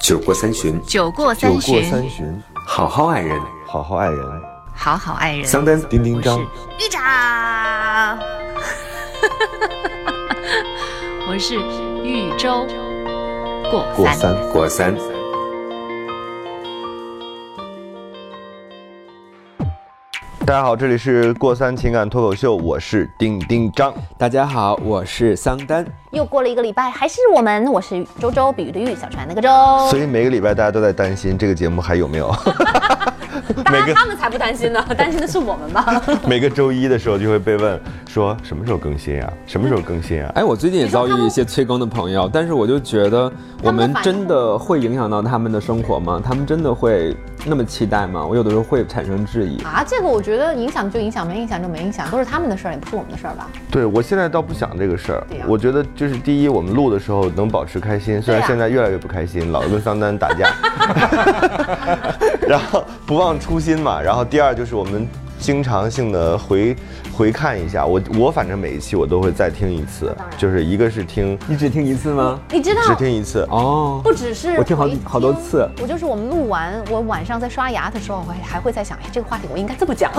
酒过三巡，酒过酒过三巡，三巡，好好爱人。好好爱人。好好爱人。桑丹，丁丁张，玉长，我是豫州过三。过三。大家好，这里是过三情感脱口秀，我是丁丁张。大家好，我是桑丹。又过了一个礼拜，还是我们，我是周周，比喻的喻，小船那个周。所以每个礼拜大家都在担心这个节目还有没有。当然每个他们才不担心呢，担心的是我们吧？每个周一的时候就会被问说什么时候更新呀、什么时候更新啊？哎，我最近也遭遇一些催更的朋友，但是我就觉得我们真的会影响到他们的生活吗？他们真的会那么期待吗？我有的时候会产生质疑。啊，这个我觉得影响就影响，没影响就没影响，都是他们的事儿，也不是我们的事儿吧？对我现在倒不想这个事儿我觉得就是第一，我们录的时候能保持开心，虽然现在越来越不开心，老跟桑丹打架，然后不忘初心嘛。然后第二就是我们经常性的回回看一下，我我反正每一期我都会再听一次，就是一个是听你只听一次吗？你知道，只听一次，哦，不只是我听好好多次我就是我们录完，我晚上在刷牙的时候，我还还会在想，哎，这个话题我应该这么讲，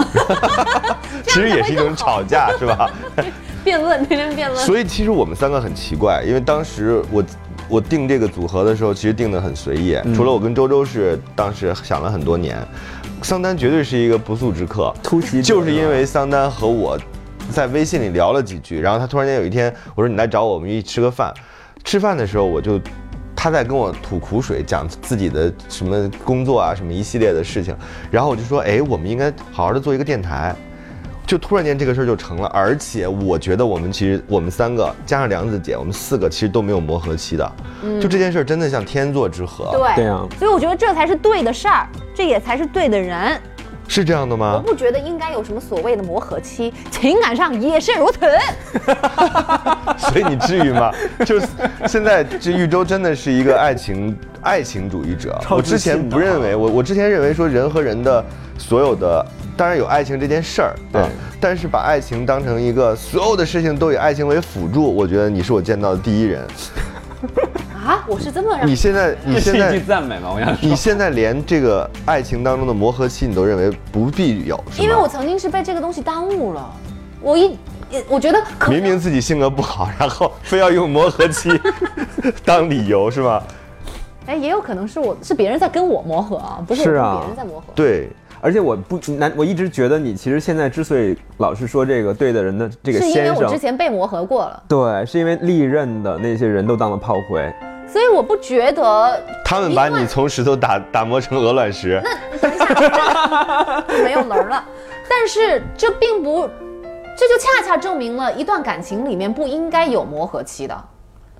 其实也是一种吵架，是吧？辩论，天天辩论。所以其实我们三个很奇怪，因为当时我我定这个组合的时候，其实定的很随意，除了我跟周周是当时想了很多年，桑丹绝对是一个不速之客，突袭就是因为桑丹和我在微信里聊了几句，然后他突然间有一天我说你来找我，我们一起吃个饭，吃饭的时候我就。他在跟我吐苦水，讲自己的什么工作啊，什么一系列的事情，然后我就说，哎，我们应该好好的做一个电台，就突然间这个事儿就成了，而且我觉得我们其实我们三个加上梁子姐，我们四个其实都没有磨合期的，就这件事儿真的像天作之合，对对啊所以我觉得这才是对的事儿，这也才是对的人。是这样的吗我？不觉得应该有什么所谓的磨合期，情感上也是如此。所以你至于吗？就是现在这玉州真的是一个爱情爱情主义者。我之前不认为，我我之前认为说人和人的所有的，当然有爱情这件事儿，对啊但是把爱情当成一个所有的事情都以爱情为辅助，我觉得你是我见到的第一人。啊，我是这么让你现在 你现在赞美吗？我想，你现在连这个爱情当中的磨合期你都认为不必有，因为我曾经是被这个东西耽误了，我一，我觉得可明明自己性格不好，然后非要用磨合期当理由，是吧？哎，也有可能是我是别人在跟我磨合啊，不是我跟是啊别人在磨合。对，而且我不难，我一直觉得你其实现在之所以老是说这个对的人的这个是因为我之，前被磨合过了，对，是因为历任的那些人都当了炮灰。所以我不觉得他们把你从石头打打磨成鹅卵石。那等一下，没有棱了。但是这并不，这就恰恰证明了一段感情里面不应该有磨合期的，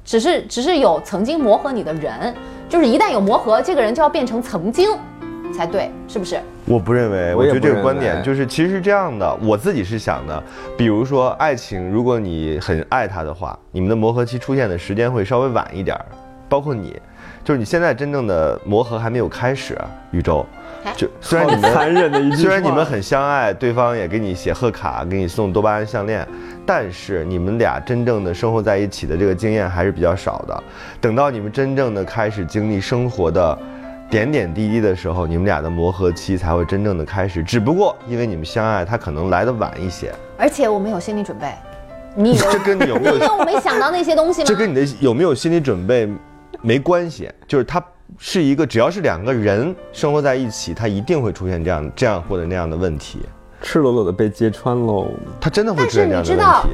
只是只是有曾经磨合你的人，就是一旦有磨合，这个人就要变成曾经才对，是不是？我不认为，我觉得这个观点就是，其实是这样的，我自己是想的，比如说爱情，如果你很爱他的话，你们的磨合期出现的时间会稍微晚一点儿，包括你，就是你现在真正的磨合还没有开始，宇宙哎，就虽然你们残忍的一句，虽然你们很相爱，对方也给你写贺卡，给你送多巴胺项链，但是你们俩真正的生活在一起的这个经验还是比较少的。等到你们真正的开始经历生活的点点滴滴的时候，你们俩的磨合期才会真正的开始。只不过因为你们相爱，他可能来的晚一些。而且我们有心理准备，你以为这跟你有没有你以为我没想到那些东西吗？这跟你的有没有心理准备没关系，就是它是一个只要是两个人生活在一起，它一定会出现这样这样或者那样的问题。赤裸裸的被揭穿喽。他真的会出现这样的问但是你知道题。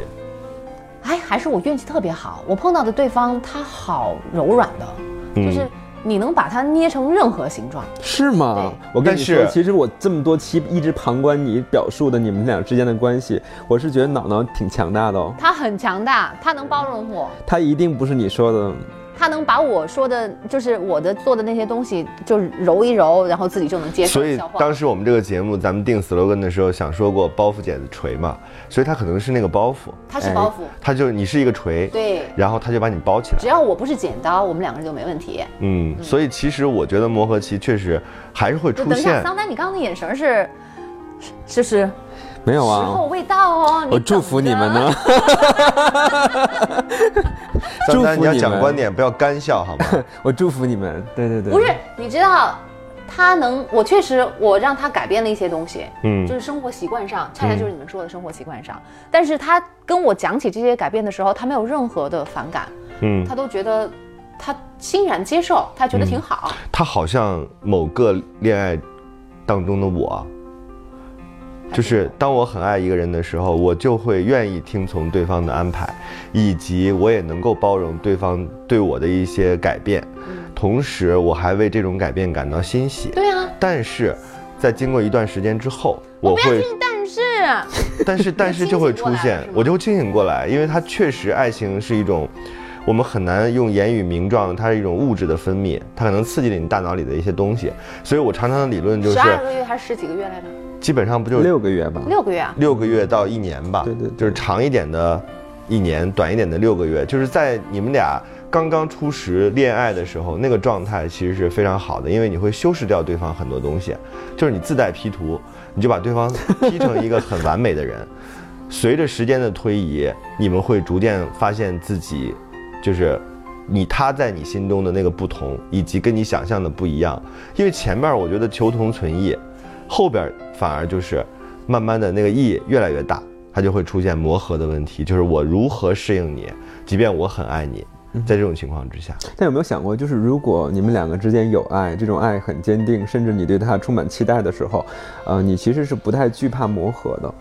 哎，还是我运气特别好，我碰到的对方他好柔软的，嗯就是你能把它捏成任何形状。是吗？我跟你说，其实我这么多期一直旁观你表述的你们俩之间的关系，我是觉得脑脑挺强大的哦。他很强大，他能包容我，他一定不是你说的，他能把我说的，就是我的做的那些东西，就是揉一揉，然后自己就能接受所以。当时我们这个节目咱们定 slogan 的时候，想说过包袱剪子锤嘛，所以他可能是那个包袱，他是包袱，他就你是一个锤，对然后他就把你包起来只。要我不是剪刀，我们两个人就没问题。嗯，所以其实我觉得磨合期确实还是会出现等一下，现。桑丹，你刚刚的眼神是，就是没有啊时候啊，未到哦。我祝福你们呢。张丹，你要祝福你要讲观点，不要干笑好吗？我祝福你们，对对对，不是，你知道，他能，我确实我让他改变了一些东西，嗯就是生活习惯上，恰恰就是你们说的生活习惯上。但是他跟我讲起这些改变的时候，他没有任何的反感，嗯，他都觉得他欣然接受，他觉得挺好。他好像某个恋爱当中的我，就是当我很爱一个人的时候，我就会愿意听从对方的安排，以及我也能够包容对方对我的一些改变，同时我还为这种改变感到欣喜。对啊，但是，在经过一段时间之后，我会，但是 但是但是就会出现我就会清醒过来，因为他确实爱情是一种。我们很难用言语名状，它是一种物质的分泌，它可能刺激了你大脑里的一些东西。所以我常常的理论就是十，二个月还是十几个月来着？基本上不就是六个月吧。六个月啊。六个月到一年吧，对对对就是长一点的一年，短一点的六个月，就是在你们俩刚刚初识恋爱的时候，那个状态其实是非常好的，因为你会修饰掉对方很多东西，就是你自带 P 图，你就把对方 P 成一个很完美的人。随着时间的推移，你们会逐渐发现自己，就是你他在你心中的那个不同，以及跟你想象的不一样。因为前面我觉得求同存异，后边反而就是慢慢的那个异越来越大，它就会出现磨合的问题，就是我如何适应你，即便我很爱你，在这种情况之下，但有没有想过，就是如果你们两个之间有爱，这种爱很坚定，甚至你对他充满期待的时候，呃，你其实是不太惧怕磨合的。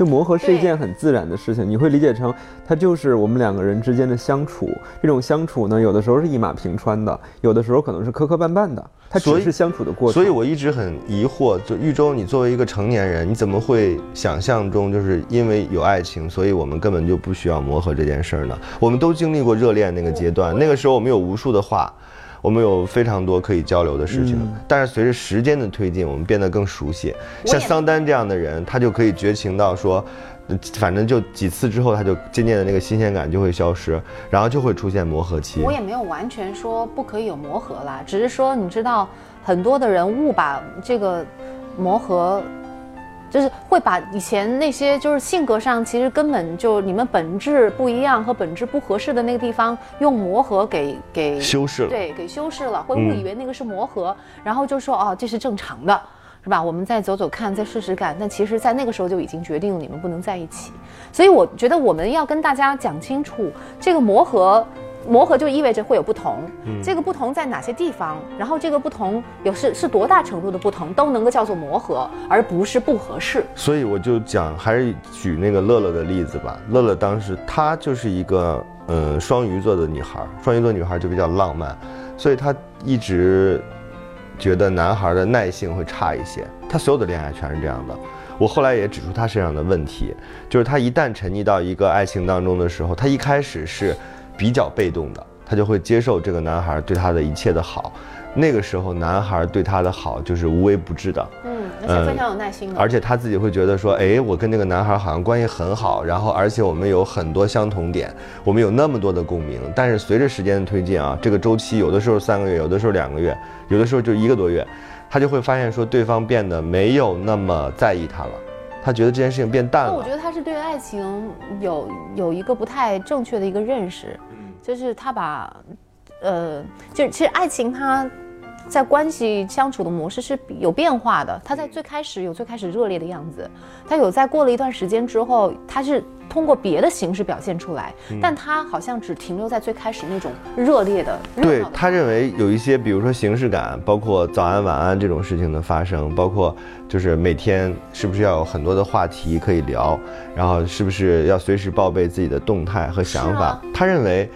就磨合是一件很自然的事情，你会理解成它就是我们两个人之间的相处。这种相处呢，有的时候是一马平川的，有的时候可能是磕磕绊绊的，它只是相处的过程。所以我一直很疑惑，就玉州，你作为一个成年人，你怎么会想象中就是因为有爱情，所以我们根本就不需要磨合这件事儿呢？我们都经历过热恋那个阶段，那个时候我们有无数的话，我们有非常多可以交流的事情。但是随着时间的推进，我们变得更熟悉。像桑丹这样的人，他就可以绝情到说。呃反正就几次之后，他就渐渐的那个新鲜感就会消失，然后就会出现磨合期。我也没有完全说不可以有磨合啦，只是说你知道，很多的人误把这个磨合，就是会把以前那些就是性格上其实根本就你们本质不一样和本质不合适的那个地方，用磨合给给修饰了对，给修饰了，会误嗯以为那个是磨合，然后就说哦这是正常的。是吧？我们再走走看，再试试看。但其实，在那个时候就已经决定了你们不能在一起。所以，我觉得我们要跟大家讲清楚，这个磨合，磨合就意味着会有不同。这个不同在哪些地方？然后这个不同有是是多大程度的不同，都能够叫做磨合，而不是不合适。所以我就讲，还是举那个乐乐的例子吧。乐乐当时她就是一个呃双鱼座的女孩，双鱼座女孩就比较浪漫，所以她一直觉得男孩的耐性会差一些。她所有的恋爱全是这样的。我后来也指出她身上的问题，就是她一旦沉溺到一个爱情当中的时候，她一开始是比较被动的，她就会接受这个男孩对她的一切的好。那个时候，男孩对她的好就是无微不至的，嗯，而且非常有耐心的。而且他自己会觉得说，哎，我跟那个男孩好像关系很好，然后而且我们有很多相同点，我们有那么多的共鸣。但是随着时间的推进啊，这个周期有的时候三个月，有的时候两个月，有的时候就一个多月，他就会发现说对方变得没有那么在意他了，他觉得这件事情变淡了那我觉。得他是对爱情有有一个不太正确的一个认识，就是他把，呃，就是其实爱情它在关系相处的模式是有变化的。他在最开始有最开始热烈的样子，他有在过了一段时间之后，他是通过别的形式表现出来，但他好像只停留在最开始那种热烈的。热对的他认为有一些，比如说形式感，包括早安晚安这种事情的发生，包括就是每天是不是要有很多的话题可以聊，然后是不是要随时报备自己的动态和想法啊。他认为，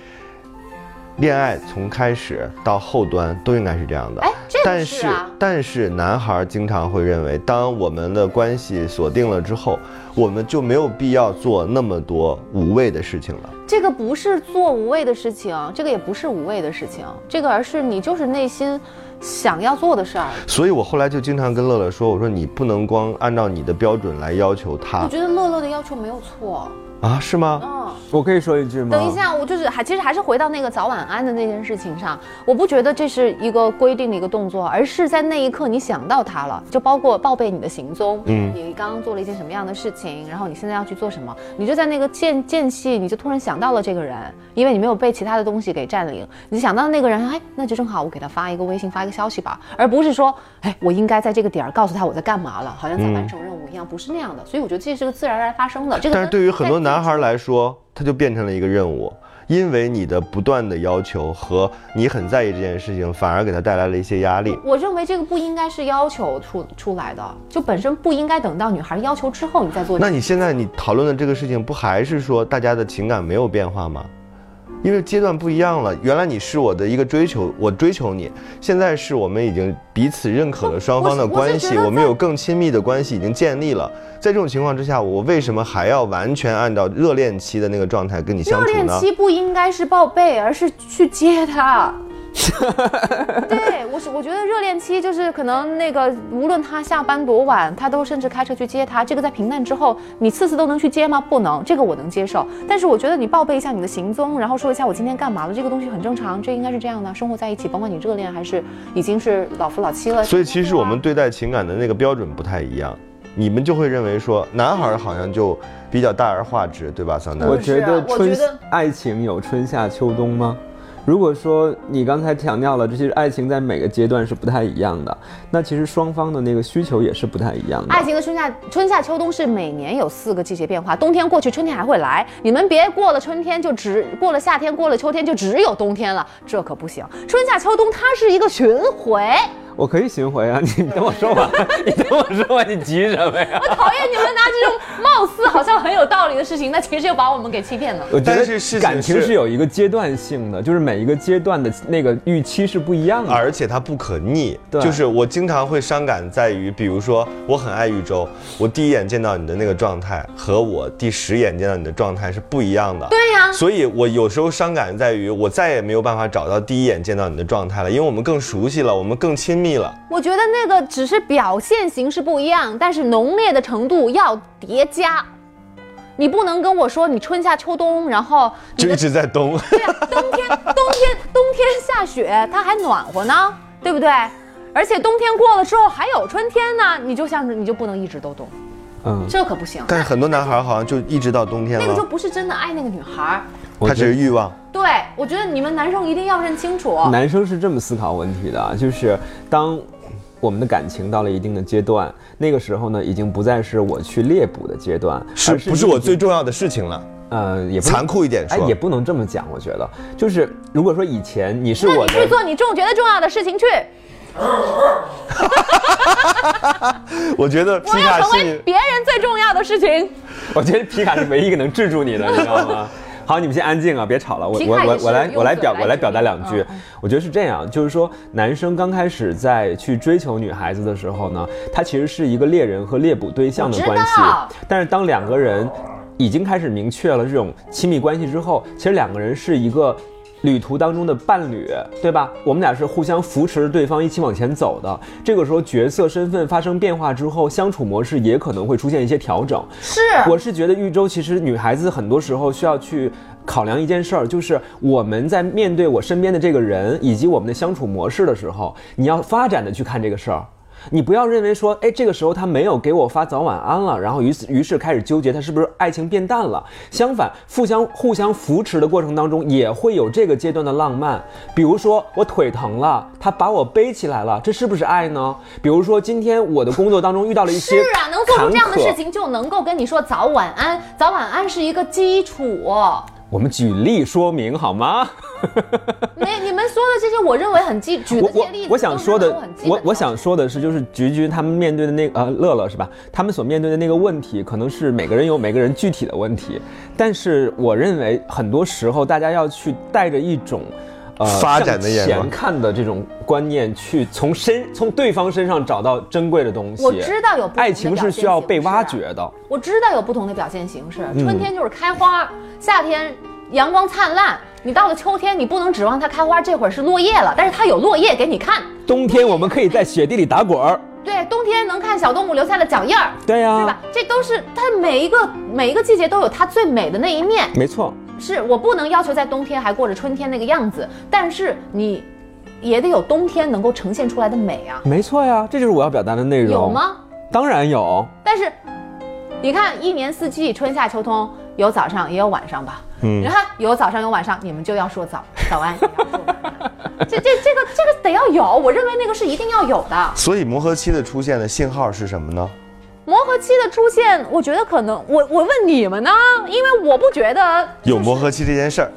恋爱从开始到后端都应该是这样的。哎，这个但是但是男孩经常会认为，当我们的关系锁定了之后，我们就没有必要做那么多无谓的事情了。这个不是做无谓的事情，这个也不是无谓的事情，这个而是你就是内心想要做的事儿。所以我后来就经常跟乐乐说，我说你不能光按照你的标准来要求他我觉得乐乐的要求没有错。啊，是吗？嗯，我可以说一句吗？等一，下，我就是还其实还是回到那个早晚安的那件事情上，我不觉得这是一个规定的一个动作，而是在那一刻你想到他了，就包括报备你的行踪，嗯你刚刚做了一件什么样的事情，然后你现在要去做什么，你就在那个间间隙，你就突然想到了这个人，因为你没有被其他的东西给占领，你想到那个人，哎，那就正好我给他发一个微信，发一个消息吧，而不是说，哎，我应该在这个点儿告诉他我在干嘛了，好像在完成任务一样，不是那样的，所以我觉得这是个自然而然发生的。这个但是对于很多在男孩来说，他就变成了一个任务，因为你的不断的要求和你很在意这件事情，反而给他带来了一些压力。我认为这个不应该是要求出出来的，就本身不应该等到女孩要求之后你再做。那你现在你讨论的这个事情，不还是说大家的情感没有变化吗？因为阶段不一样了，原来你是我的一个追求，我追求你，现在是我们已经彼此认可了双方的关系，我们有更亲密的关系已经建立了。在这种情况之下，我为什么还要完全按照热恋期的那个状态跟你相处热恋？期不应该是报备，而是去接他。对，我是我觉得热恋期就是可能那个，无论他下班多晚，他都甚至开车去接他。这个在平淡之后，你次次都能去接吗？不能，这个我能接受。但是我觉得你报备一下你的行踪，然后说一下我今天干嘛了，这个东西很正常，这应该是这样的。生活在一起，甭管你热恋还是已经是老夫老妻了，所以其实我们对待情感的那个标准不太一样，你们就会认为说男孩儿好像就比较大而化之，对吧？桑丹我觉得春我觉得爱情有春夏秋冬吗？如果说你刚才强调了，这些爱情在每个阶段是不太一样的，那其实双方的那个需求也是不太一样的。爱情的春夏春夏秋冬是每年有四个季节变化，冬天过去，春天还会来。你们别过了春天就只过了夏天，过了秋天就只有冬天了，这可不行。春夏秋冬它是一个巡回，我可以巡回啊，你等我说完，你等我说完，你急什么呀？我讨厌你们拿这种貌似好像很有道理的事情，那其实又把我们给欺骗了。我觉得但是事情感情是是有一个阶段性的，就是每一个阶段的那个预期是不一样的。而且它不可逆，对就是我经常会伤感在于，比如说我很爱玉州，我第一眼见到你的那个状态和我第十眼见到你的状态是不一样的。对呀、所以我有时候伤感在于，我再也没有办法找到第一眼见到你的状态了，因为我们更熟悉了，我们更亲密了。我觉得那个只是表现形式不一样，但是浓烈的程度要叠加。你不能跟我说你春夏秋冬，然后就一直在冬，对呀、冬天 冬天冬天下雪，它还暖和呢，对不对？而且冬天过了之后还有春天呢，你就像是你就不能一直都冬，嗯，这可不行。但是很多男孩好像就一直到冬天那个就，不是真的爱那个女孩儿。他只是欲望。对，我觉得你们男生一定要认清楚。男生是这么思考问题的啊，就是当我们的感情到了一定的阶段，那个时候呢，已经不再是我去猎捕的阶段，是而不是我最重要的事情了？呃，也不能残酷一点哎，也不能这么讲，我觉得，就是如果说以前你是那我的，你去做你重觉得重要的事情去，我觉得皮我要卡成为是别人最重要的事情。我觉得皮卡是唯一一个能制住你的，你知道吗？好，你们先安静啊，别吵了。我我我我来我来表我来表达两句。我觉得是这样，就是说男生刚开始在去追求女孩子的时候呢，他其实是一个猎人和猎捕对象的关系道。但是当两个人已经开始明确了这种亲密关系之后，其实两个人是一个。旅途当中的伴侣，对吧？我们俩是互相扶持着对方一起往前走的。这个时候角色身份发生变化之后，相处模式也可能会出现一些调整。是，我是觉得玉州其实女孩子很多时候需要去考量一件事儿，就是我们在面对我身边的这个人以及我们的相处模式的时候，你要发展的去看这个事儿。你不要认为说，哎，这个时候他没有给我发早晚安了，然后于是于是开始纠结他是不是爱情变淡了。相反，互相互相扶持的过程当中，也会有这个阶段的浪漫。比如说我腿疼了，他把我背起来了，这是不是爱呢？比如说今天我的工作当中遇到了一些是啊，能做出这样的事情，就能够跟你说早晚安。早晚安是一个基础。我们举例说明好吗？没，你们说的这些，我认为很基，举的我我这些例子，我想说的，我我想说，说的是，就是菊菊他们面对的那个呃乐乐是吧？他们所面对的那个问题，可能是每个人有每个人具体的问题，但是我认为很多时候大家要去带着一种。呃，发展的眼光向前看的这种观念，去从身从对方身上找到珍贵的东西。我知道有不同的爱情是需要被挖掘的。我知道有不同的表现形式，嗯春天就是开花，夏天阳光灿烂，你到了秋天，你不能指望它开花，这会儿是落叶了，但是它有落叶给你看。冬天我们可以在雪地里打滚儿。对，冬天能看小动物留下的脚印儿，对呀、对吧？这都是它每一个每一个季节都有它最美的那一面。没错，是我不能要求在冬天还过着春天那个样子，但是你也得有冬天能够呈现出来的美啊，没错呀，这就是我要表达的内容。有？吗？当然有。但是你看，一年四季，春夏秋冬，有早上也有晚上吧？嗯，你看有早上有晚上，你们就要说早早安，也要说晚安这这这个这个得要有，我认为那个是一定要有的。所以磨合期的出现的信号是什么呢？磨合期的出现，我觉得可能我我问你们呢，因为我不觉得有磨合期这件事儿，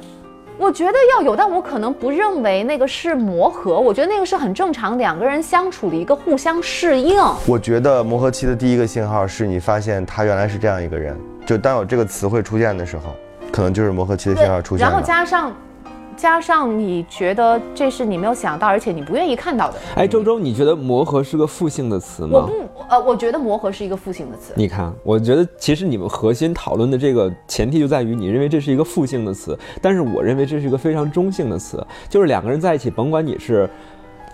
我觉得要有，但我可能不认为那个是磨合，我觉得那个是很正常两个人相处的一个互相适应。我觉得磨合期的第一个信号是你发现他原来是这样一个人，就当有这个词汇出现的时候，可能就是磨合期的信号出现然后。加上加上你觉得这是你没有想到，而且你不愿意看到的。哎，周周，你觉得磨合是个负性的词吗？我不呃，我觉得磨合是一个负性的词。你看，我觉得其实你们核心讨论的这个前提就在于你认为这是一个负性的词，但是我认为这是一个非常中性的词，就是两个人在一起，甭管你是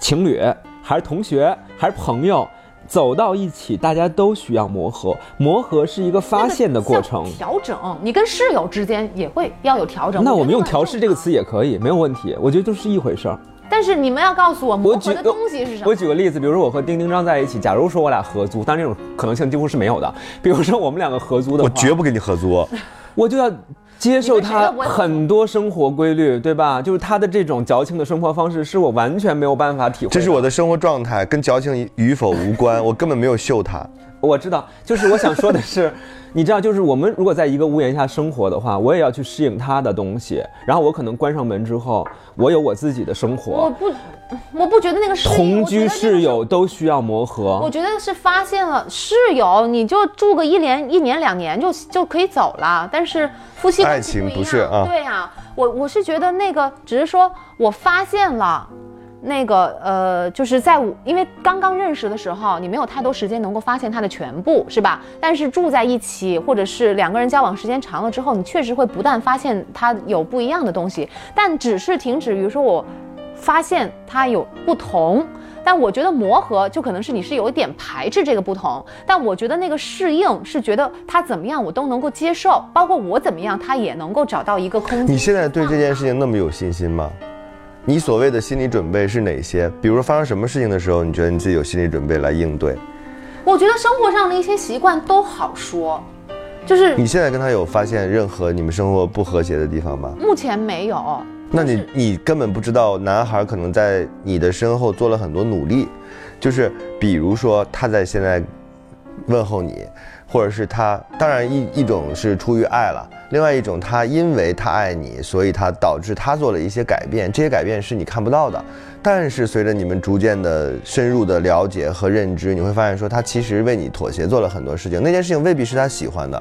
情侣还是同学还是朋友，走到一起，大家都需要磨合，磨合是一个发现的过程调整，你跟室友之间也会要有调整。那我们用调试这个词也可以，没有问题，我觉得都是一回事儿。但是你们要告诉我磨我举合的东西是什么？我举个例子，比如说我和丁丁张在一起，假如说我俩合租，但这种可能性几乎是没有的。比如说我们两个合租的话，我绝不跟你合租，我就要接受他很多生活规律，对吧？就是他的这种矫情的生活方式，是我完全没有办法体会。这是我，的生活状态，跟矫情与否无关，我根本没有秀他。我知道，就是我想说的是，你知道，就是我们如果在一个屋檐下生活的话，我也要去适应他的东西，然后我可能关上门之后，我有我自己的生活我。不，我不觉得那个适应同居室友都需要磨合我，觉得是发现了室友，你就住个一年、一年两年就就可以走了。但是夫妻关系爱情不一样不是啊对啊，我我是觉得那个只是说我发现了。那个呃，就是在我因为刚刚认识的时候，你没有太多时间能够发现他的全部，是吧？但是住在一起，或者是两个人交往时间长了之后，你确实会不但发现他有不一样的东西，但只是停止于说我发现他有不同，但我觉得磨合就可能是你是有一点排斥这个不同，但我觉得那个适应是觉得他怎么样我都能够接受，包括我怎么样他也能够找到一个空间。你现在对这件事情那么有信心吗？你所谓的心理准备是哪些？比如说发生什么事情的时候，你觉得你自己有心理准备来应对？我觉得生活上的一些习惯都好说，就是你现在跟他有发现任何你们生活不和谐的地方吗？目前没有。那你你根本不知道，男孩可能在你的身后做了很多努力，就是比如说他在现在问候你，或者是他，当然一一种是出于爱了，另外一种他因为他爱你，所以他导致他做了一些改变，这些改变是你看不到的，但是随着你们逐渐的深入的了解和认知，你会发现说他其实为你妥协做了很多事情，那件事情未必是他喜欢的，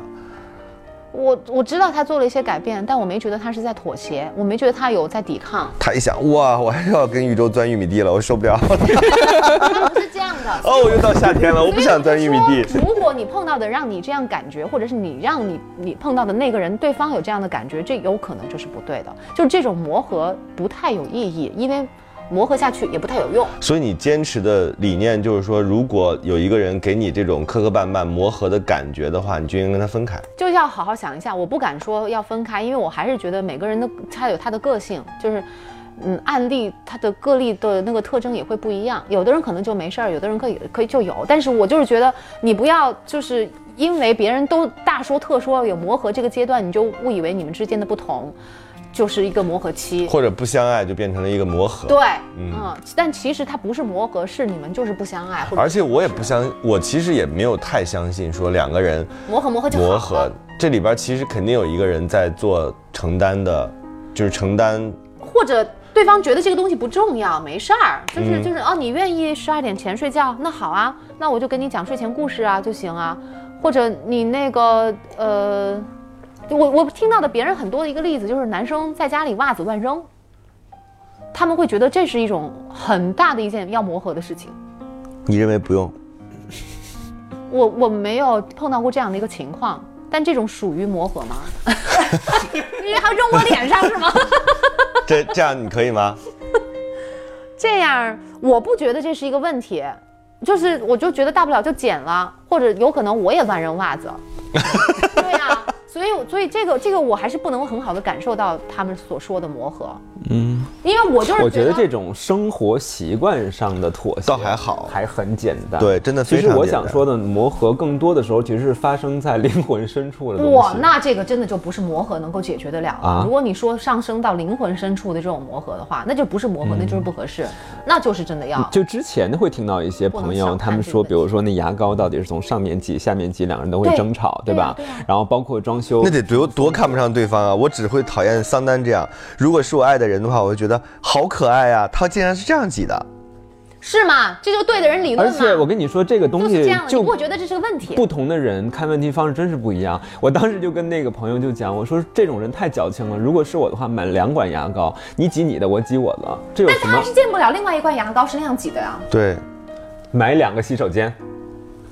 我我知道他做了一些改变，但我没觉得他是在妥协，我没觉得他有在抵抗，他一想哇，我还是要跟宇宙钻玉米地了，我受不了，他 不是这样的。哦，又到夏天了，我不想钻玉米地。如果你碰到的让你这样感觉，或者是你让你你碰到的那个人，对方有这样的感觉，这有可能就是不对的，就是这种磨合不太有意义，因为磨合下去也不太有用。所以你坚持的理念就是说，如果有一个人给你这种磕磕绊绊、磨合的感觉的话，你就应该跟他分开。就要好好想一下，我不敢说要分开，因为我还是觉得每个人的他有他的个性，就是，嗯，案例他的个例的那个特征也会不一样，有的人可能就没事儿，有的人可以可以就有，但是我就是觉得你不要就是因为别人都大说特说有磨合这个阶段，你就误以为你们之间的不同就是一个磨合期。或者不相爱就变成了一个磨合。对，嗯，但其实它不是磨合，是你们就是不相爱，而且我也不相，我其实也没有太相信说两个人磨合磨合就磨合，这里边其实肯定有一个人在做承担的，就是承担。或者对方觉得这个东西不重要，没事儿，就是、嗯就是哦，你愿意十二点前睡觉，那好啊，那我就跟你讲睡前故事啊就行啊，或者你那个呃，我我听到的别人很多的一个例子就是男生在家里袜子乱扔，他们会觉得这是一种很大的一件要磨合的事情。你认为不用？我我没有碰到过这样的一个情况，但这种属于磨合吗？因为还扔我脸上是吗？这这样你可以吗？这样我不觉得这是一个问题，就是我就觉得大不了就剪了，或者有可能我也乱扔袜子。对呀、所以所以这个这个我还是不能很好的感受到他们所说的磨合。嗯，因为我就是我觉得这种生活习惯上的妥协倒还好还很简单。对真的其实我非常简单想说的磨合，更多的时候其实是发生在灵魂深处的东西。哇，那这个真的就不是磨合能够解决得了了。啊如果你说上升到灵魂深处的这种磨合的话，那就不是磨合，那就是不合适，那就是真的要。就之前会听到一些朋友，他们说，比如说那牙膏到底是从上面挤、下面挤，两个人都会争吵，对吧对啊对啊？然后包括装修那，得多多看不上对方啊！我只会讨厌桑丹这样。如果是我爱的人的话，我会觉得好可爱啊、他竟然是这样挤的。是吗？这就对的人理论而。且我跟你说，这个东西就是这样的，你不会觉得这是个问题。不同的人看问题方式真是不一样。我当时就跟那个朋友就讲，我说这种人太矫情了。如果是我的话，买两管牙膏，你挤你的，我挤我的，这有什么但他还？是见不了另外一罐牙膏是那样挤的呀。对买两个洗手间，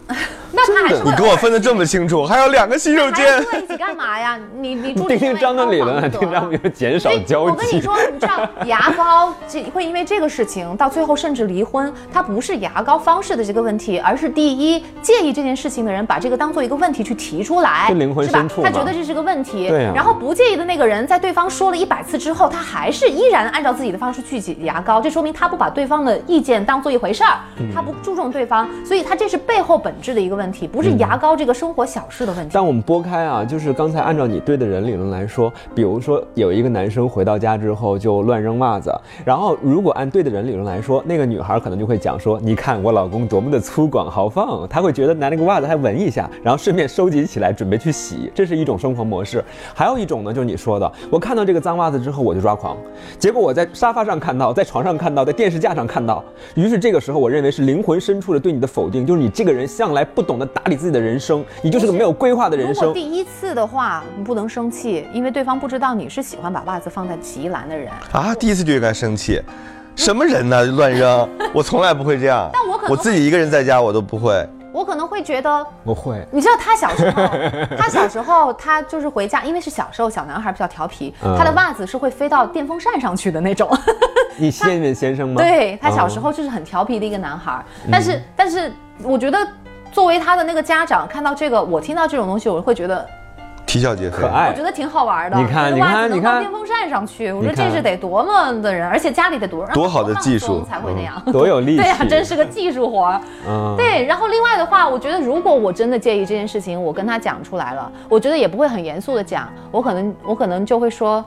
那他还是会你跟我分得这么清楚，还有两个洗手还间住。在一起干嘛呀？你你住听听张的理论，听张比如减少交集。我跟你说，你知道 牙膏这会因为这个事情到最后甚至离婚，它不是牙膏方式的这个问题，而是第一介意这件事情的人把这个当做一个问题去提出来，就灵魂是吧深处嘛他觉得这是个问题，对啊然后不介意的那个人在对方说了一百次之后，他还是依然按照自己的方式去挤牙膏，这说明他不把对方的意见当做一回事儿，嗯他不注重对方，所以他这是背后本质的一个问题，不是牙膏这个生活小事的问题。但我们拨开啊，就是刚才按照你对的人理论来说，比如说有一个男生回到家之后就乱扔袜子，然后如果按对的人理论来说，那个女孩可能就会讲说，你看我老公多么的粗犷豪放，她会觉得拿那个袜子还闻一下，然后顺便收集起来准备去洗，这是一种生活模式。还有一种呢，就是你说的，我看到这个脏袜子之后我就抓狂，结果我在沙发上看到，在床上看到，在电视架上看到，于是这个时候我认为是灵魂深处的对你的否定，就是你这个人向来不懂得打理自己的人生，你就是个没有规划的人如果生。第一次的话，你不能生气，因为对方不知道你是喜欢把袜子放在洗衣篮的人。啊，第一次就应该生气，什么人呢？乱扔，我从来不会这样。但我可能我自己一个人在家我都不会。我可能会觉得，我会，你知道他小时候，他小时候他就是回家，因为是小时候小男孩比较调皮，嗯他的袜子是会飞到电风扇上去的那种。你谢面先生吗？对他小时哦候就是很调皮的一个男孩，但是但是我觉得作为他的那个家长，看到这个，我听到这种东西，我会觉得啼笑皆非。可爱我觉得挺好玩的。你看你看你看到电风扇上去，我说这是得多么的人，而且家里得多多好的技术多放松才会那样。多有力气。对呀、真是个技术活儿。嗯，对，然后另外的话，我觉得如果我真的介意这件事情，我跟他讲出来了，我觉得也不会很严肃的讲，我可能我可能就会说，呃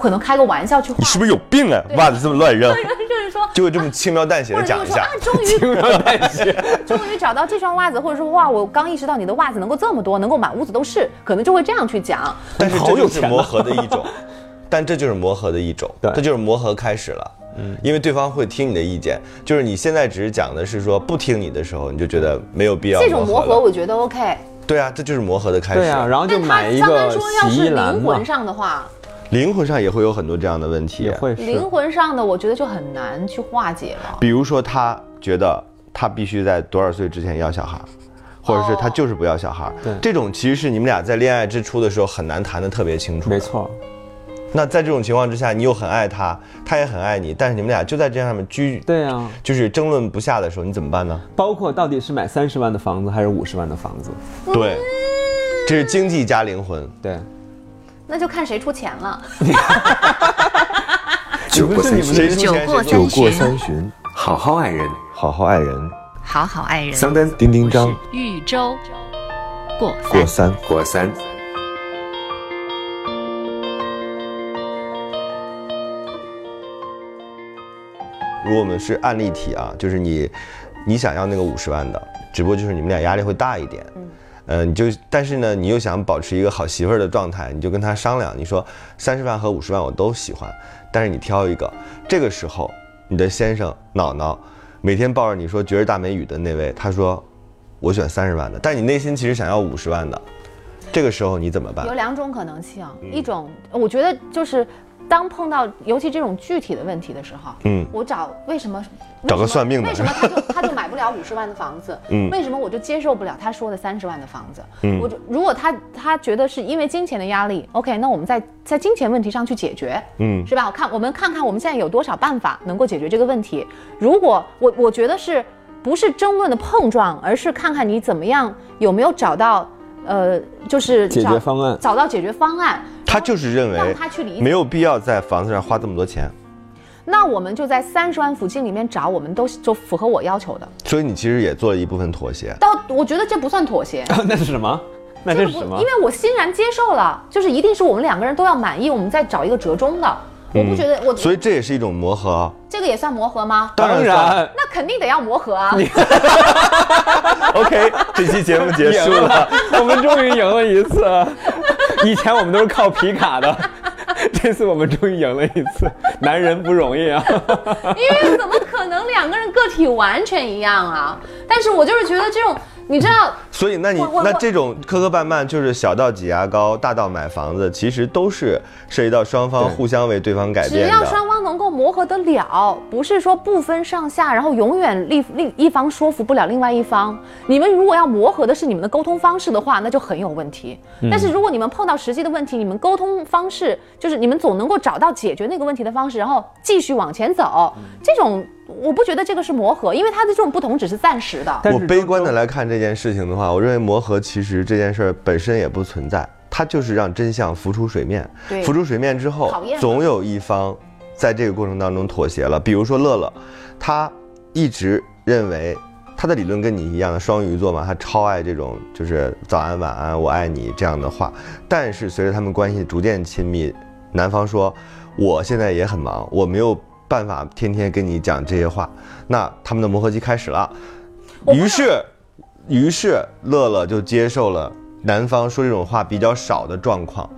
可能开个玩笑去化你是不是有病啊？袜子这么乱扔，就是说。就会这么轻描淡写的讲一下啊，。终于 终于找到这双袜子，或者说哇，我刚意识到你的袜子能够这么多，能够满屋子都是，可能就会这样去讲。但是这就是磨合的一种，但这就是磨合的一种，这就是磨合开始了。嗯，因为对方会听你的意见，就是你现在只是讲的是说不听你的时候，你就觉得没有必要这种磨合，我觉得 OK。对啊，这就是磨合的开始。对啊，然后就但买一他刚刚个说要是洗衣篮嘛灵魂，上的话，灵魂上也会有很多这样的问题，也会是灵魂上的我觉得就很难去化解了。比如说他觉得他必须在多少岁之前要小孩，或者是他就是不要小孩。对这种其实是你们俩在恋爱之初的时候很难谈的特别清楚。没。错。那在这种情况之下，你又很爱他，他也很爱你，但是你们俩就在这上面居，对啊，就是争论不下的时候，你怎么办呢？包括到底是买三十万的房子还是五十万的房子？对，这是经济加灵魂。对，那就看谁出钱了。酒过三巡，酒过谁酒过三巡好好爱人。好好爱人。好好爱人。桑丹丁丁张豫州过过三。三。过三，如果我们是案例题啊，就是你，你想要那个五十万的，只不过就是你们俩压力会大一点。嗯，呃，你就但是呢，你又想保持一个好媳妇儿的状态，你就跟他商量，你说三十万和五十万我都喜欢，但是你挑一个。这个时候，你的先生脑脑每天抱着你说绝世大美女的那位，他说我选三十万的，但你内心其实想要五十万的，这个时候你怎么办有？两种可能性，一种我觉得就是当碰到尤其这种具体的问题的时候，嗯我找为什么找个为什么算命的为什么他就 他就买不了五十万的房子？嗯为什么我就接受不了他说的三十万的房子？嗯我就如果他他觉得是因为金钱的压力，OK，那我们在在金钱问题上去解决，嗯是吧？我看我们看看我们现在有多少办法能够解决这个问题。如果我我觉得是不是争论的碰撞，而是看看你怎么样有没有找到呃，就是解决方案找到解决方案。他就是认为让他去理解没有必要在房子上花这么多钱，那我们就在三十万附近里面找，我们都就符合我要求的。所以你其实也做了一部分妥协。到我觉得这不算妥协，那是什么？那这是什么因？为我欣然接受了，就是一定是我们两个人都要满意，我们再找一个折中的。我不觉得我，嗯所以这也是一种磨合啊。这个也算磨合吗？当然当然，那肯定得要磨合啊！OK，这期节目结束了。我们终于赢了一次。以前我们都是靠皮卡的，这次我们终于赢了一次。男人不容易啊！因为怎么可能两个人个体完全一样啊？但是我就是觉得这种，你知道，所以，那你那这种磕磕绊绊，就是小到挤牙膏，大到买房子，其实都是涉及到双方互相为对方改变的。要双方能够磨合得了，不是说不分上下，然后永远另另一方说服不了另外一方。你们如果要磨合的是你们的沟通方式的话，那就很有问题。但是如果你们碰到实际的问题，你们沟通方式就是你们总能够找到解决那个问题的方式，然后继续往前走。这种我不觉得这个是磨合，因为它的这种不同只是暂时的。我悲观的来看这件事情的话，我认为磨合其实这件事儿本身也不存在，它就是让真相浮出水面。浮出水面之后总有一方在这个过程当中妥协了。比如说乐乐，他一直认为他的理论跟你一样双鱼座嘛，他超爱这种就是早安晚安我爱你这样的话。但是随着他们关系逐渐亲密，男方说我现在也很忙，我没有办法天天跟你讲这些话。那他们的磨合期开始了。于是，于是乐乐就接受了男方说这种话比较少的状况。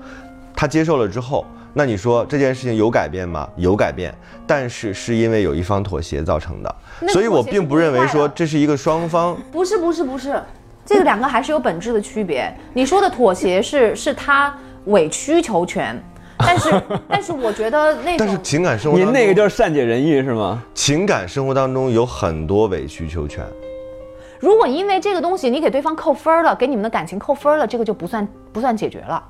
他接受了之后，那你说这件事情有改变吗？有改变，但是是因为有一方妥协造成的。所以我并不认为说这是一个双方不是不是不是，这个两个还是有本质的区别。你说的妥协是是他委曲求全，但是 但是我觉得那但是情感生活，您那个叫善解人意是吗？情感生活当中有很多委曲求全。如果因为这个东西你给对方扣分了，给你们的感情扣分了，这个就不算不算解决了。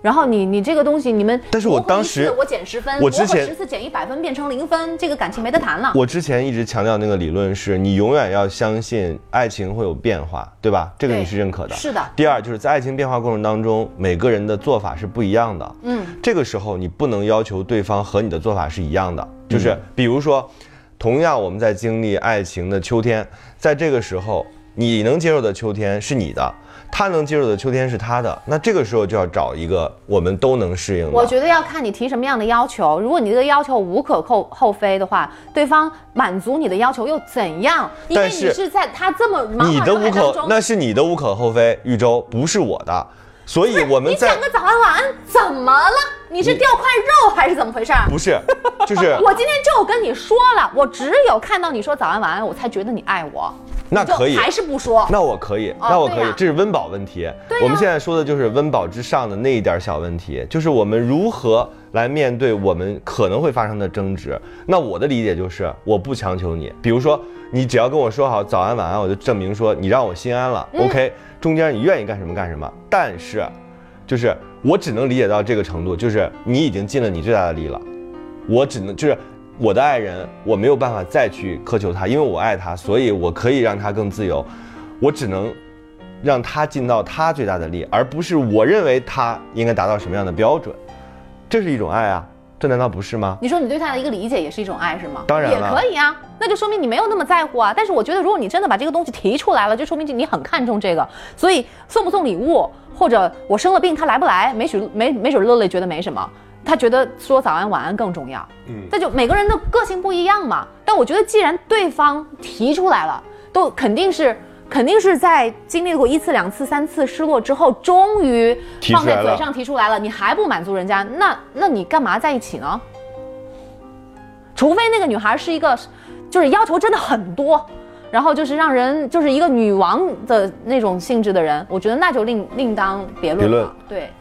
然后你你这个东西你们，但是我当时我减十分，我之前十次减一百分变成零分，这个感情没得谈了。我之前一直强调那个理论是，你永远要相信爱情会有变化，对吧？这个你是认可的。是的第二，就是在爱情变化过程当中，每个人的做法是不一样的。嗯，这个时候你不能要求对方和你的做法是一样的。就是比如说，同样我们在经历爱情的秋天，在这个时候，你能接受的秋天是你的。他能接受的秋天是他的，那这个时候就要找一个我们都能适应的。我觉得要看你提什么样的要求。如果你这个要求无可厚厚非的话，对方满足你的要求又怎样？因为你是在他这么你的无可那是你的无可厚非，玉州不是我的，所以我们在你讲个早安晚安怎么了？你是掉块肉还是怎么回事儿？不是，就是 我今天就跟你说了，我只有看到你说早安晚安，我才觉得你爱我。那可以还是不说。那我可以，哦那我可以这是温饱问题。我们现在说的就是温饱之上的那一点小问题，就是我们如何来面对我们可能会发生的争执。那我的理解就是，我不强求你，比如说你只要跟我说好早安晚安，我就证明说你让我心安了。OK，中嗯间你愿意干什么干什么，但是，就是我只能理解到这个程度，就是你已经尽了你最大的力了，我只能就是。我的爱人，我没有办法再去苛求他，因为我爱他，所以我可以让他更自由。我只能让他尽到他最大的力，而不是我认为他应该达到什么样的标准。这是一种爱啊，这难道不是吗？你说你对他的一个理解也是一种爱是吗？当然也可以啊，那就说明你没有那么在乎啊。但是我觉得，如果你真的把这个东西提出来了，就说明你很看重这个。所以送不送礼物，或者我生了病他来不来，没许没没准乐乐觉得没什么，他觉得说早安晚安更重要。嗯，这就每个人的个性不一样嘛。但我觉得，既然对方提出来了，都肯定是。肯定是在经历过一次、两次、三次失落之后，终于放在嘴上提出来了，你还不满足人家，那那你干嘛在一起呢？除非那个女孩是一个，就是要求真的很多，然后就是让人就是一个女王的那种性质的人，我觉得那就另另当别论别论了。对，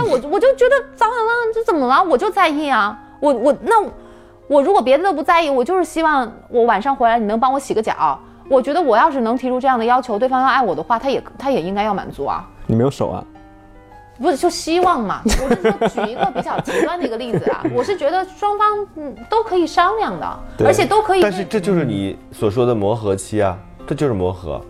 那我我就觉得早晚晚这怎么了？我就在意啊，我我那我如果别的都不在意，我就是希望我晚上回来你能帮我洗个脚。我觉得我要是能提出这样的要求，对方要爱我的话，他也他也应该要满足啊。你没有手啊？不是，就希望嘛。我是说举一个比较极端的一个例子啊，我是觉得双方嗯都可以商量的，而且都可以。但是这就是你所说的磨合期啊，这就是磨合。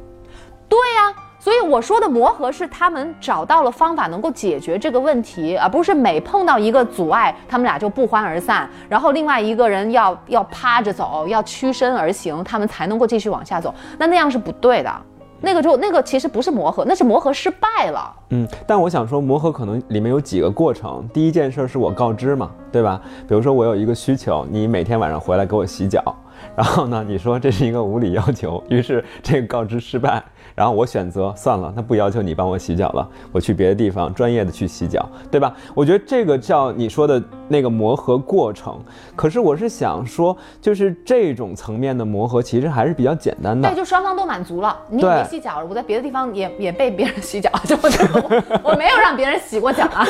对呀、所以我说的磨合是他们找到了方法能够解决这个问题，而不是每碰到一个阻碍，他们俩就不欢而散，然后另外一个人要要趴着走，要屈身而行，他们才能够继续往下走。那那样是不对的，那个就那个其实不是磨合，那是磨合失败了。嗯，但我想说，磨合可能里面有几个过程。第一件事是我告知嘛，对吧？比如说我有一个需求，你每天晚上回来给我洗脚，然后呢，你说这是一个无理要求，于是这个告知失败，然后我选择算了，那不要求你帮我洗脚了，我去别的地方专业的去洗脚，对吧？我觉得这个叫你说的那个磨合过程。可是我是想说，就是这种层面的磨合其实还是比较简单的对，。就双方都满足了，你也没洗脚了，我在别的地方也也被别人洗脚，就我我我没有让别人洗过脚啊，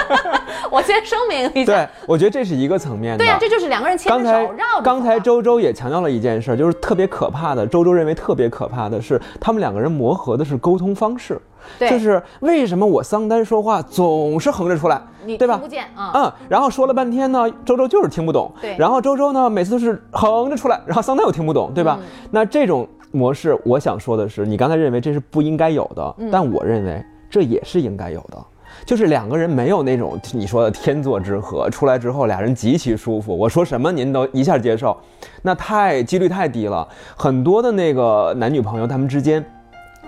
我先声明一下。对，我觉得这是一个层面的。对呀、这就是两个人牵着手绕着刚才周周也强调了一件事，就是特别可怕的。周周认为特别可怕的是，他们两个人磨合的是沟通方式，对就是为什么我桑丹说话总是横着出来，你对吧听不见啊。嗯，然后说了半天呢，周周就是听不懂。对然后周周呢，每次都是横着出来，然后桑丹又听不懂，对吧？嗯那这种模式，我想说的是，你刚才认为这是不应该有的，嗯但我认为这也是应该有的。就是两个人没有那种你说的天作之合，出来之后俩人极其舒服，我说什么您都一下接受，那太几率太低了。很多的那个男女朋友他们之间。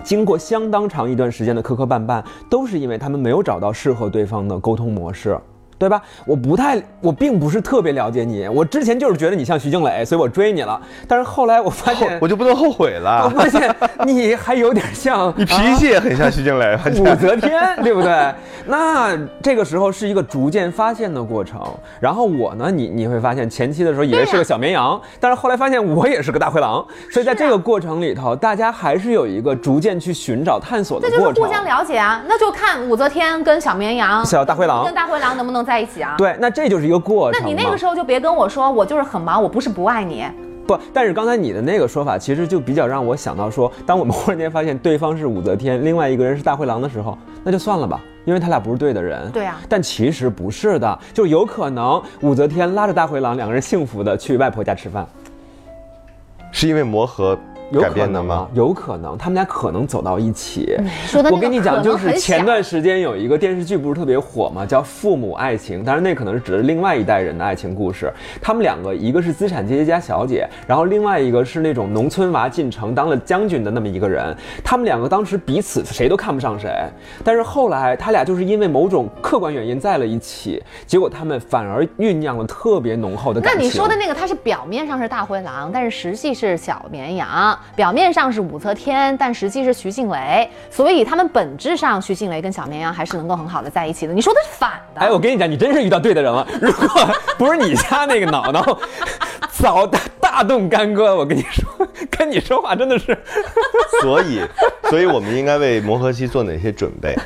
经过相当长一段时间的磕磕绊绊，都是因为他们没有找到适合对方的沟通模式，对吧？我不太，我并不是特别了解你，我之前就是觉得你像徐静蕾，所以我追你了。但是后来我发现，我就不能后悔了我。发现 你还有点像你脾气也很像徐静蕾，武则天，对不对？那这个时候是一个逐渐发现的过程。然后我呢，你你会发现前期的时候以为是个小绵羊，但是后来发现我也是个大灰狼。所以在这个过程里头，大家还是有一个逐渐去寻找、探索的过程这就是互。相了解啊，那就看武则天跟小绵羊、小大灰狼跟大灰狼能不能在一起啊？对，那这就是一个过程。那你那个时候就别跟我说我就是很忙，我不是不爱你。不，但是刚才你的那个说法，其实就比较让我想到说，当我们忽然间发现对方是武则天，另外一个人是大灰狼的时候，那就算了吧，因为他俩不是对的人。对啊但其实不是的，就有可能武则天拉着大灰狼，两个人幸福的去外婆家吃饭，是因为磨合改有可能变的吗吗？？有可能，他们俩可能走到一起。说的我跟你讲，就是前段时间有一个电视剧不是特别火嘛，叫《父母爱情》，当然那可能是指的另外一代人的爱情故事。他们两个，一个是资产阶级家小姐，然后另外一个是那种农村娃进城当了将军的那么一个人。他们两个当时彼此谁都看不上谁，但是后来他俩就是因为某种客观原因在了一起，结果他们反而酝酿了特别浓厚的感情。那你说的那个，他是表面上是大灰狼，但是实际是小绵羊；表面上是武则天，但实际是徐静蕾。所以他们本质上，徐静蕾跟小绵羊还是能够很好的在一起的。你说的是反的。哎，我跟你讲，你真是遇到对的人了。如果不是你家那个脑脑，早大大动干戈了。我跟你说，跟你说话真的是。所以，所以我们应该为磨合期做哪些准备？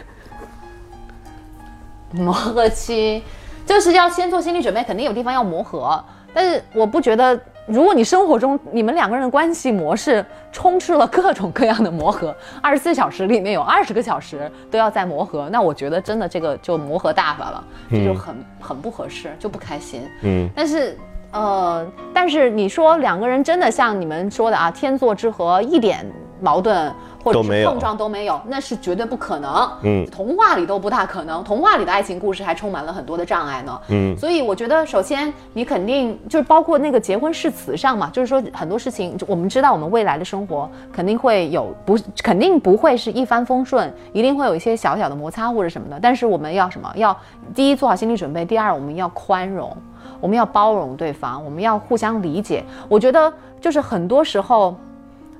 磨合期，就是要先做心理准备，肯定有地方要磨合。但是我不觉得，如果你生活中你们两个人的关系模式充斥了各种各样的磨合，二十四小时里面有二十个小时都要在磨合，那我觉得真的这个就磨合大发了，这就很很不合适，就不开心。嗯，但是。呃，但是你说两个人真的像你们说的啊，天作之合，一点矛盾或者是碰撞都没有，那是绝对不可能。嗯童话里都不大可能，童话里的爱情故事还充满了很多的障碍呢。嗯所以我觉得，首先你肯定就是包括那个结婚誓词上嘛，就是说很多事情，我们知道我们未来的生活肯定会有不，肯定不会是一帆风顺，一定会有一些小小的摩擦或者什么的。但是我们要什么？要第一做好心理准备，第二我们要宽容。我们要包容对方，我们要互相理解。我觉得就是很多时候，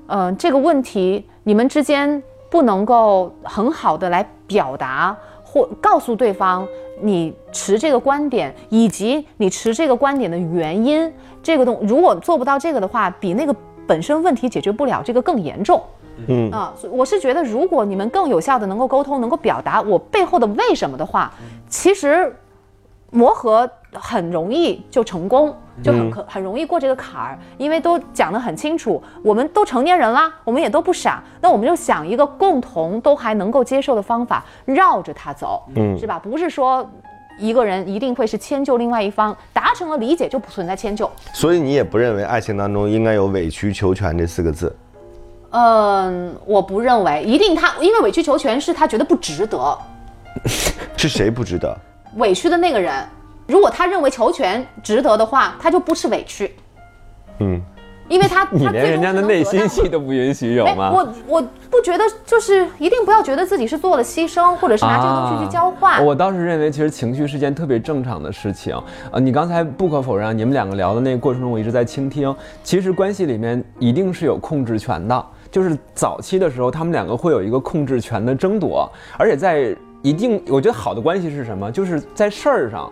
嗯、这个问题你们之间不能够很好的来表达或告诉对方你持这个观点，以及你持这个观点的原因。这个东如果做不到这个的话，比那个本身问题解决不了这个更严重。嗯啊，我是觉得，如果你们更有效的能够沟通，能够表达我背后的为什么的话，其实磨合很容易就成功，就很可很容易过这个坎儿，因为都讲得很清楚，我们都成年人啦，我们也都不傻，那我们就想一个共同都还能够接受的方法，绕着他走，嗯是吧？不是说。一个人一定会是迁就另外一方，达成了理解就不存在迁就。所以你也不认为爱情当中应该有委曲求全这四个字？嗯，我不认为一定他，因为委曲求全是他觉得不值得，是谁不值得？委屈的那个人，如果他认为求全值得的话，他就不吃委屈，嗯，因为他 你他连人家的内心戏都不允许有吗？我我不觉得，就是一定不要觉得自己是做了牺牲，或者是拿这个东西去交换。啊我倒是认为，其实情绪是件特别正常的事情。呃，你刚才不可否认啊，你们两个聊的那个过程中，我一直在倾听。其实关系里面一定是有控制权的，就是早期的时候，他们两个会有一个控制权的争夺，而且在一定，我觉得好的关系是什么？就是在事儿上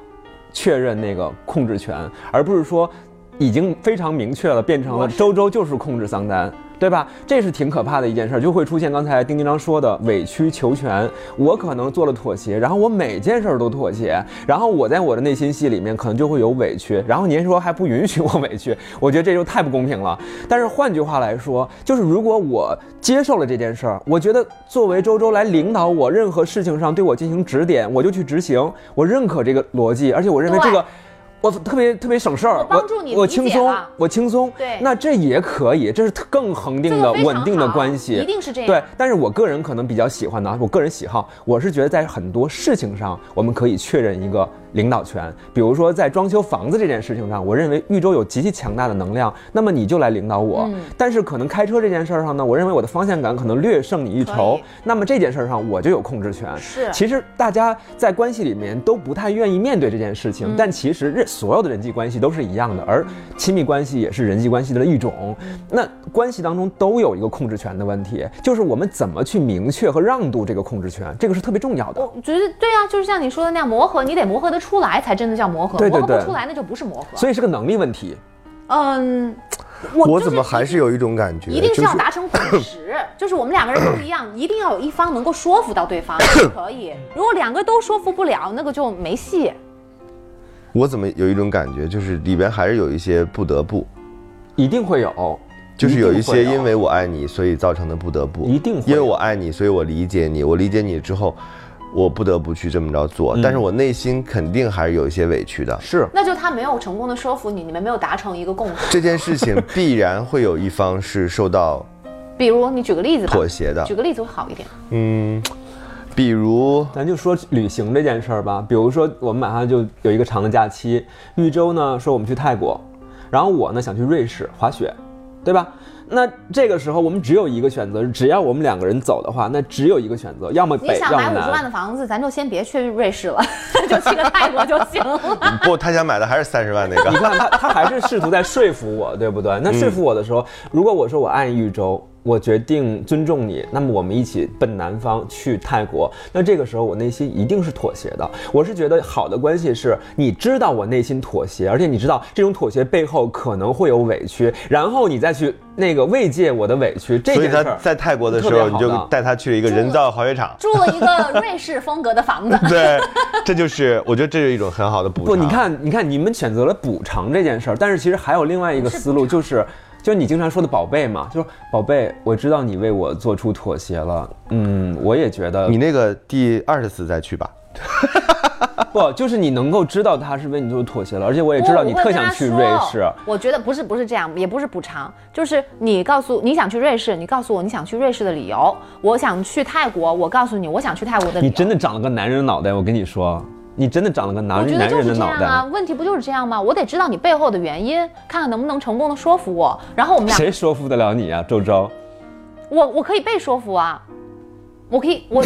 确认那个控制权，而不是说已经非常明确了，变成了周周就是控制桑丹。对吧？这是挺可怕的一件事儿，就会出现刚才丁丁章说的委曲求全。我可能做了妥协，然后我每件事儿都妥协，然后我在我的内心戏里面可能就会有委屈，然后您说还不允许我委屈，我觉得这就太不公平了。但是换句话来说，就是如果我接受了这件事儿，我觉得作为周周来领导我，任何事情上对我进行指点，我就去执行，我认可这个逻辑，而且我认为这个。我特别特别省事儿，我帮助你我轻松，我轻松，对那这也可以，这是更恒定的、这个稳定的关系，一定是这样对，但是我个人可能比较喜欢的，我个人喜好，我是觉得在很多事情上，我们可以确认一个领导权。比如说在装修房子这件事情上，我认为豫州有极其强大的能量，那么你就来领导我。嗯但是可能开车这件事儿上呢，我认为我的方向感可能略胜你一筹，那么这件事儿上我就有控制权。是其实大家在关系里面都不太愿意面对这件事嗯情，但其实任所有的人际关系都是一样的，而亲密关系也是人际关系的一种。嗯那关系当中都有一个控制权的问题，就是我们怎么去明确和让渡这个控制权，这个是特别重要的。我觉得对啊，就是像你说的那样，磨合你得磨合得出来，才真的叫磨合。对对对磨合不出来，那就不是磨合。所以是个能力问题。嗯，我就是我怎么还是有一种感觉，一定是要达成共识，就是 我们两个人不一样，一定要有一方能够说服到对方才可以。如果两个都说服不了，那个就没戏。我怎么有一种感觉，就是里边还是有一些不得不，一定会有，就是有一些因为我爱你，所以造成的不得不，一定会因为我爱你，所以我理解你，我理解你之后，我不得不去这么着做，嗯。但是我内心肯定还是有一些委屈的。是。那就他没有成功的说服你，你们没有达成一个共识。这件事情必然会有一方是受到比如你举个例子吧，妥协的。举，个例子会好一点。嗯，比如咱就说旅行这件事儿吧，比如说我们马上就有一个长的假期，玉州呢说我们去泰国，然后我呢想去瑞士滑雪，对吧？那这个时候我们只有一个选择，只要我们两个人走的话，那只有一个选择，要么你北，要么想买五十万。的房子，咱就先别去瑞士了，就去个泰国就行了。不，他想买的还是三十万那个，你看他，他还是试图在说服我，对不对？那说服我的时候，如果我说我爱豫州，我决定尊重你，那么我们一起奔南方去泰国，那这个时候我内心一定是妥协的。我是觉得好的关系是你知道我内心妥协，而且你知道这种妥协背后可能会有委屈，然后你再去那个慰藉我的委屈。这所以件事儿他在泰国的时候，你就带他去了一个人造滑雪场。住了一个瑞士风格的房子，对，这就是我觉得这是一种很好的补偿不，偿。你，看，你看，你们选择了补偿这件事儿，但是其实还有另外一个思路，就是，就是你经常说的宝贝嘛，就是宝贝，我知道你为我做出妥协了，嗯，我也觉得你那个第二十次再去吧。不，就是你能够知道他是为你做出妥协了，而且我也知道你特想去瑞士，我觉得不是不是这样，也不是补偿，就是你告诉你想去瑞士，你告诉我你想去瑞士的理由。我想去泰国，我告诉你我想去泰国的理由。你真的长了个男人脑袋，我跟你说，你真的长了个男男人的脑袋。样啊，问题不就是这样吗？我得知道你背后的原因，看看能不能成功的说服我，然后我们俩，谁说服得了你啊，周周？我我可以被说服啊，我可以，我我，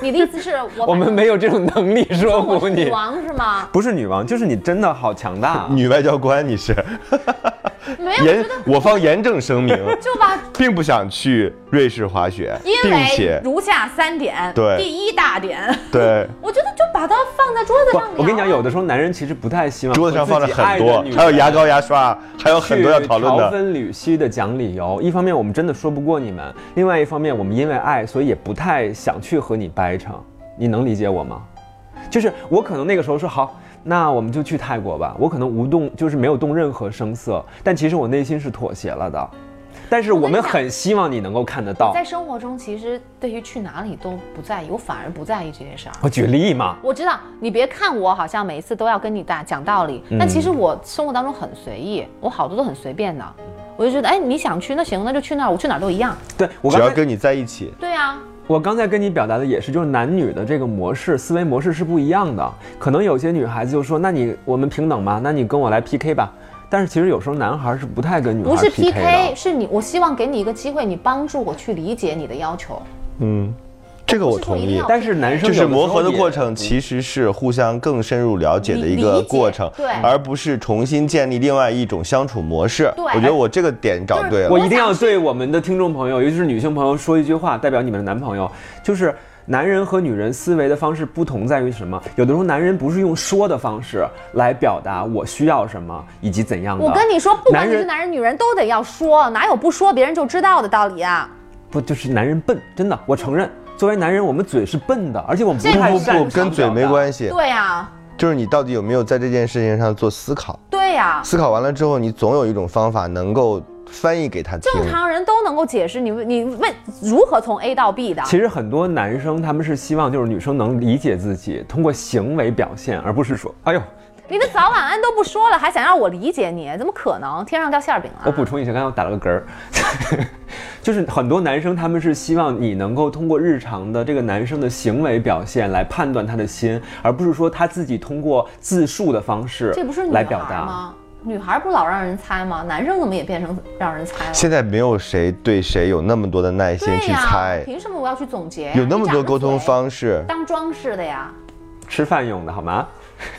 你的意思是 我我们没有这种能力说服你女，王是吗？不是女王，就是你真的好强大、啊。女外交官你是 没有，我方严正声明，就吧并不想去瑞士滑雪，因并为且如下三点，对第一大点，对 我觉得就把把它放在桌子上。，我跟你讲，有的时候男人其实不太希望桌子上放着很多，还有牙膏、牙刷，还有很多要讨论的。分缕析的讲理由。一方面我们真的说不过你们，另外一方面我们因为爱，所以也不太想去和你掰扯。你能理解我吗？就是我可能那个时候说好，那我们就去泰国吧。我可能无动，就是没有动任何声色，但其实我内心是妥协了的。但是我们很希望你能够看得到在。生活中，其实对于去哪里都不在意，我反而不在意这些事儿。我举例嘛，我知道你别看我好像每一次都要跟你大讲道理，嗯但其实我生活当中很随意，我好多都很随便的。我就觉得，哎，你想去那行，那就去那儿，我去哪儿都一样。对我只要跟你在一起，对啊，我刚才跟你表达的也是，就是男女的这个模式、思维模式是不一样的。可能有些女孩子就说：“那你我们平等吗？那你跟我来 PK 吧。”但是其实有时候男孩是不太跟女孩不是 PK PK，的。是你，我希望给你一个机会，你帮助我去理解你的要求。嗯，这个我同意。但是男生就是磨合的过程，其实是互相更深入了解的一个过程，对而不是重新建立另外一种相处模式。对我觉得我这个点找对了。我一定要对我们的听众朋友，尤其是女性朋友说一句话，代表你们的男朋友，就是男人和女人思维的方式不同在于什么？有的时候男人不是用说的方式来表达我需要什么以及怎样的。我跟你说，不管男人你是男人女人，都得要说，哪有不说别人就知道的道理啊？不就是男人笨，真的，我承认。作为男人，我们嘴是笨的，而且我们不这个不不，跟嘴没关系。系，对呀、就是你到底有没有在这件事情上做思考？对呀、思考完了之后，你总有一种方法能够翻译给他听。正常人都能够解释你你问如何从 A 到 B 的。其实很多男生他们是希望就是女生能理解自己，通过行为表现，而不是说，哎呦，你的早晚安都不说了，还想让我理解你？怎么可能？天上掉馅儿饼啊！我补充一下，刚才我打了个嗝儿，就是很多男生他们是希望你能够通过日常的这个男生的行为表现来判断他的心，而不是说他自己通过自述的方式这不是女孩来表达。吗？女孩不老让人猜吗？男生怎么也变成让人猜了？现在没有谁对谁有那么多的耐心去猜，凭什么我要去总结呀？有那么多沟通方式，当装饰的呀。吃饭用的好吗？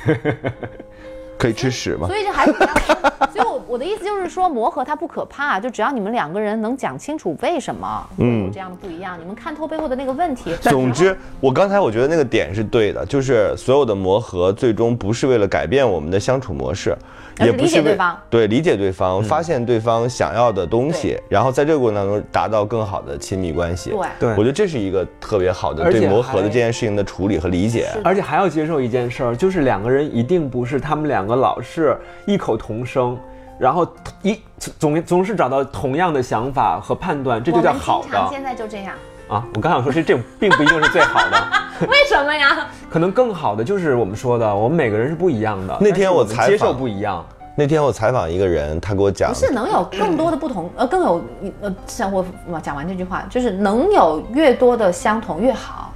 可以吃屎吗？所以这还是比较，所以我我的意思就是说，磨合它不可怕，就只要你们两个人能讲清楚为什么会有这样的不一样，你们看透背后的那个问题。总之，我刚才我觉得那个点是对的，就是所有的磨合最终不是为了改变我们的相处模式，也不是为对方。对理解对方，发现对方想要的东西，然后在这个过程当中达到更好的亲密关系。对。对。我觉得这是一个特别好的对磨合的这件事情的处理和理解。而且还要接受一件事儿，就是两个人一定不是他们两个老是异口同声，然后一总总是找到同样的想法和判断，这就叫好的。我们现在就这样，啊！我刚想说，这这并不一定是最好的。为什么呀？可能更好的就是我们说的，我们每个人是不一样的。那天我采访接受访不一样，那天我采访一个人，他给我讲不，是能有更多的不同，呃，更有呃，像我我讲完这句话，就是能有越多的相同越好，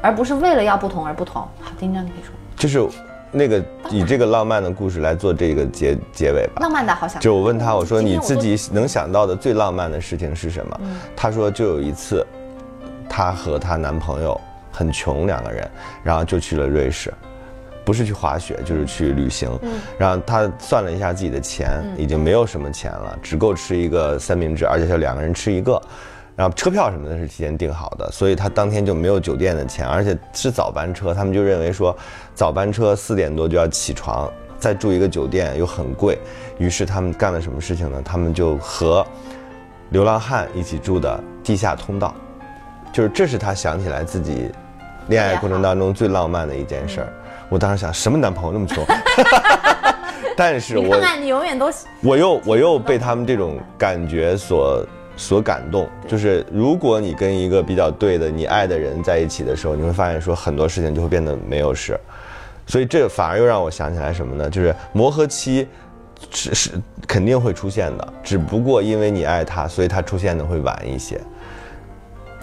而不是为了要不同而不同。好，丁章你可以说，就是那个以这个浪漫的故事来做这个结结尾吧。浪漫的好想。就我问他，我说你自己能想到的最浪漫的事情是什么？他说就有一次，她和她男朋友很穷两个人，然后就去了瑞士，不是去滑雪就是去旅行。然后她算了一下自己的钱，已经没有什么钱了，只够吃一个三明治，而且是两个人吃一个。然后车票什么的是提前订好的，所以他当天就没有酒店的钱，而且是早班车，他们就认为说早班车四点多就要起床，再住一个酒店又很贵，于是他们干了什么事情呢？他们就和流浪汉一起住的地下通道，就是这是他想起来自己恋爱过程当中最浪漫的一件事儿。我当时想，什么男朋友那么穷？但是看看，你永远都我又我又被他们这种感觉所所感动，就是如果你跟一个比较对的你爱的人在一起的时候，你会发现说很多事情就会变得没有事，所以这反而又让我想起来什么呢？就是磨合期是是肯定会出现的，只不过因为你爱他，所以他出现的会晚一些。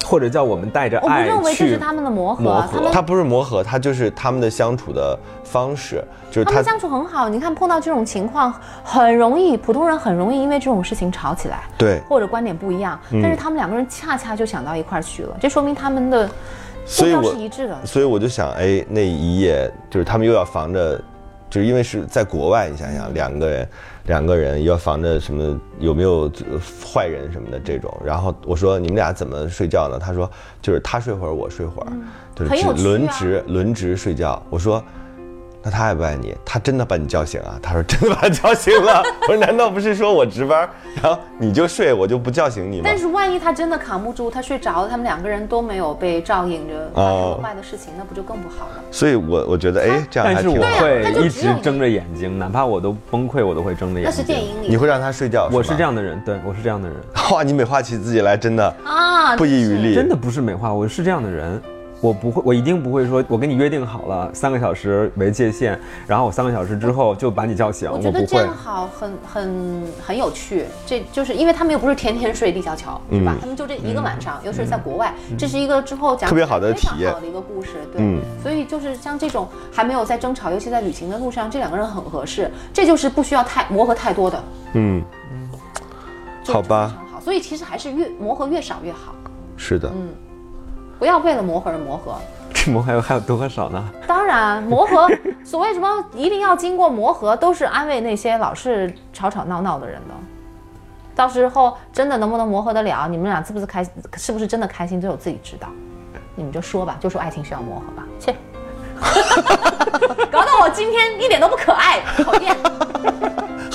或者叫我们带着我不爱认为这是他们的磨合，磨合他不是磨合，他就是他们的相处的方式，就是他他们相处很好。你看碰到这种情况，很容易普通人很容易因为这种事情吵起来，对，或者观点不一样。嗯但是他们两个人恰恰就想到一块儿去了，这说明他们的目标所以我是一致的。所以我就想，哎，那一夜就是他们又要防着，就是因为是在国外，你想想两个人，两个人要防着什么有没有呃坏人什么的这种。然后我说你们俩怎么睡觉呢？他说就是他睡会儿我睡会儿，就是轮值轮值睡觉。我说。那他爱不爱你？他真的把你叫醒啊？他说真的把他叫醒了。我说难道不是说我值班，然后你就睡，我就不叫醒你吗？但是万一他真的扛不住，他睡着了，他们两个人都没有被照应着发生了坏的事情，那不就更不好了？所以我我觉得哎，这样但是我还挺好。会一直睁着眼睛，哪怕我都崩溃，我都会睁着眼睛。那是电影里你会让他睡觉？我是这样的人，对我是这样的人，哇，你美化起自己来真的啊，不遗余力，真的不是美化，我是这样的人。我不会，我一定不会说，我跟你约定好了三个小时为界限，然后我三个小时之后就把你叫醒，我我不会觉得这样。好，很很很有趣。这就是因为他们又不是天天睡立交桥，是吧？嗯他们就这一个晚上，尤其是在国外，这是一个之后讲特别好的体验好的一个故事。对，嗯所以就是像这种还没有在争吵，尤其在旅行的路上，这两个人很合适，这就是不需要太磨合太多的。嗯，嗯好吧非常好。所以其实还是越磨合越少越好，是的，嗯不要为了磨合而磨合。这磨合还有多少呢？当然，磨合，所谓什么一定要经过磨合，都是安慰那些老是吵吵闹闹的人的。到时候真的能不能磨合得了，你们俩是不是开，是不是真的开心，只有自己知道。你们就说吧，就说爱情需要磨合吧。切，搞得我今天一点都不可爱，讨厌。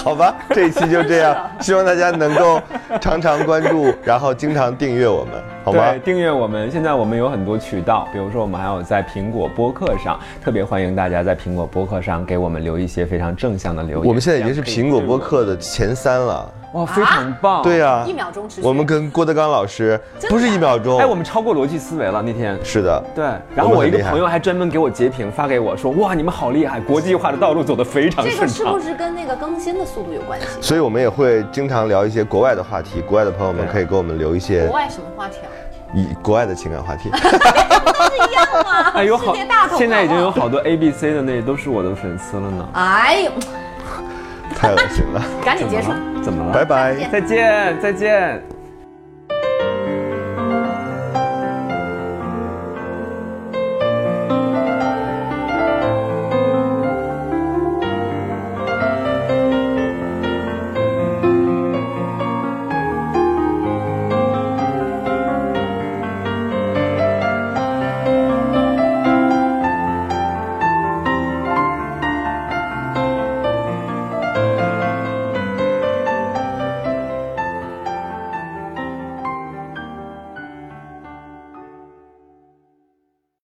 好吧，这一期就这样，希望大家能够常常关注，然后经常订阅我们，好吗对，？订阅我们。现在我们有很多渠道，比如说我们还有在苹果播客上，特别欢迎大家在苹果播客上给我们留一些非常正向的留言。我们现在已经是苹果播客的前三了。哇，非常棒。对呀、一秒钟持续。我们跟郭德纲老师不是一秒钟，哎，我们超过逻辑思维了那天。是的，对，然后我一个朋友还专门给我截屏发给我说，哇，你们好厉害，国际化的道路走得非常这顺畅个是不。是跟那个更新的速度有关系？所以我们也会经常聊一些国外的话题，国外的朋友们可以给我们留一些国外什么话题啊？以国外的情感话题。一样吗？哎，有好现在已经有。好多 A B C 的那都是我的粉丝了呢。哎呦，太恶心了，赶紧结束。怎么了？拜拜。再见，再见。